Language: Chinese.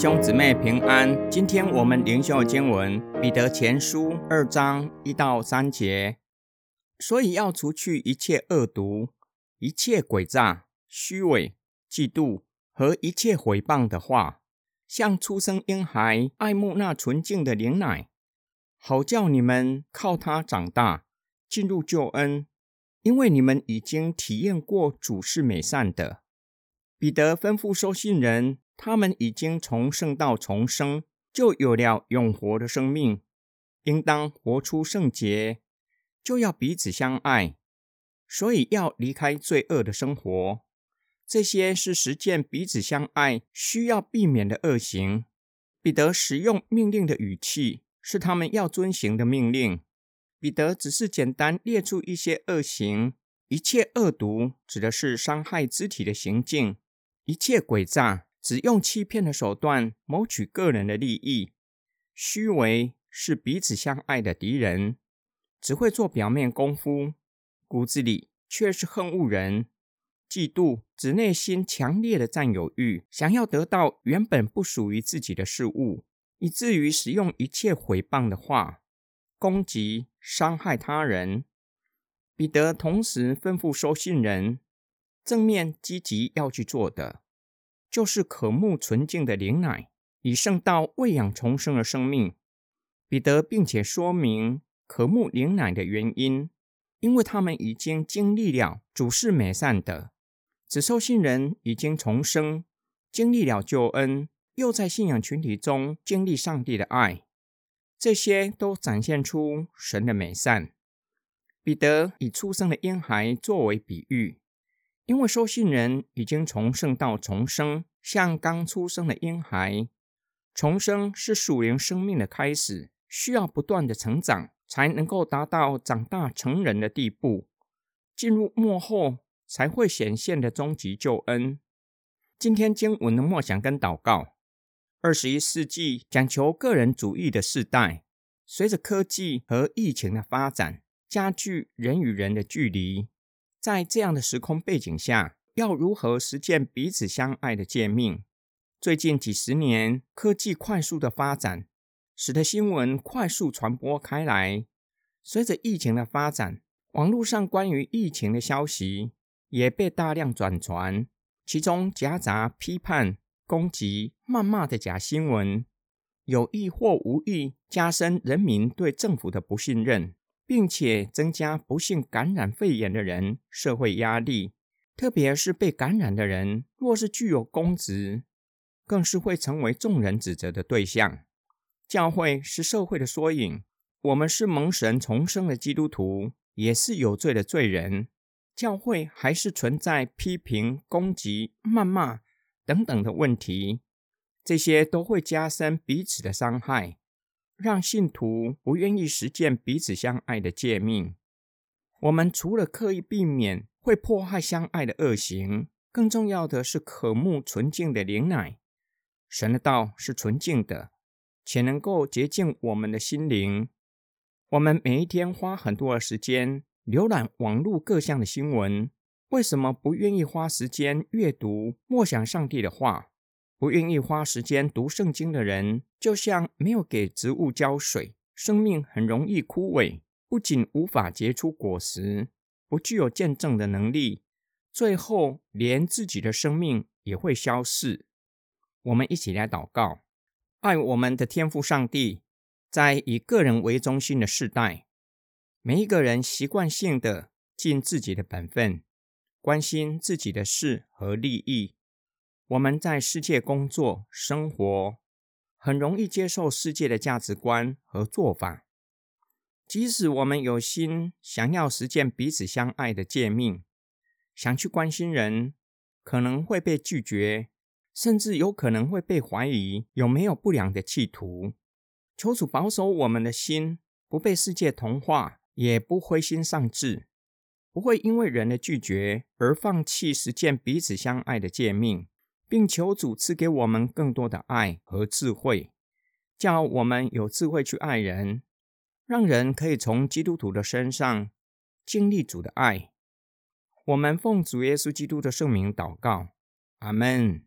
兄姊妹平安，今天我们灵修经文彼得前书二章一到三节。所以要除去一切恶毒、一切诡诈、虚伪、嫉妒和一切毁谤的话，像初生婴孩爱慕那纯净的灵奶，好叫你们靠它长大，进入救恩。因为你们已经体验过主是美善的。彼得吩咐收信人，他们已经从圣道重生，就有了永活的生命，应当活出圣洁，就要彼此相爱。所以要离开罪恶的生活。这些是实践彼此相爱需要避免的恶行。彼得使用命令的语气，是他们要遵行的命令。彼得只是简单列出一些恶行，一切恶毒指的是伤害肢体的行径。一切诡诈，只用欺骗的手段谋取个人的利益；虚伪是彼此相爱的敌人，只会做表面功夫，骨子里却是恨恶人；嫉妒指内心强烈的占有欲，想要得到原本不属于自己的事物，以至于使用一切毁谤的话，攻击、伤害他人。彼得同时吩咐收信人。正面积极要去做的，就是渴慕纯净的灵奶，以圣道喂养重生的生命。彼得并且说明渴慕灵奶的原因，因为他们已经经历了主是美善的，指收信人已经重生，经历了救恩，又在信仰群体中经历上帝的爱，这些都展现出神的美善。彼得以出生的婴孩作为比喻。因为收信人已经从圣道重生，像刚出生的婴孩。重生是属灵生命的开始，需要不断的成长，才能够达到长大成人的地步，进入末后才会显现的终极救恩。今天经文的默想跟祷告：二十一世纪讲求个人主义的世代，随着科技和疫情的发展，加剧人与人的距离。在这样的时空背景下，要如何实践彼此相爱的诫命？最近几十年，科技快速的发展，使得新闻快速传播开来。随着疫情的发展，网络上关于疫情的消息也被大量转传，其中夹杂批判、攻击、谩骂的假新闻，有意或无意加深人民对政府的不信任。并且增加不幸感染肺炎的人社会压力，特别是被感染的人，若是具有公职，更是会成为众人指责的对象。教会是社会的缩影，我们是蒙神重生的基督徒，也是有罪的罪人。教会还是存在批评、攻击、谩骂等等的问题，这些都会加深彼此的伤害。让信徒不愿意实践彼此相爱的诫命。我们除了刻意避免会迫害相爱的恶行，更重要的是渴慕纯净的灵奶。神的道是纯净的，且能够洁净我们的心灵。我们每一天花很多的时间浏览网络各项的新闻，为什么不愿意花时间阅读默想上帝的话？不愿意花时间读圣经的人，就像没有给植物浇水，生命很容易枯萎，不仅无法结出果实，不具有见证的能力，最后连自己的生命也会消逝。我们一起来祷告：爱我们的天父上帝，在以个人为中心的世代，每一个人习惯性的尽自己的本分，关心自己的事和利益。我们在世界工作、生活，很容易接受世界的价值观和做法。即使我们有心想要实践彼此相爱的诫命，想去关心人，可能会被拒绝，甚至有可能会被怀疑有没有不良的企图。求主保守我们的心，不被世界同化，也不灰心丧志，不会因为人的拒绝而放弃实践彼此相爱的诫命。并求主赐给我们更多的爱和智慧，叫我们有智慧去爱人，让人可以从基督徒的身上经历主的爱。我们奉主耶稣基督的圣名祷告，阿门。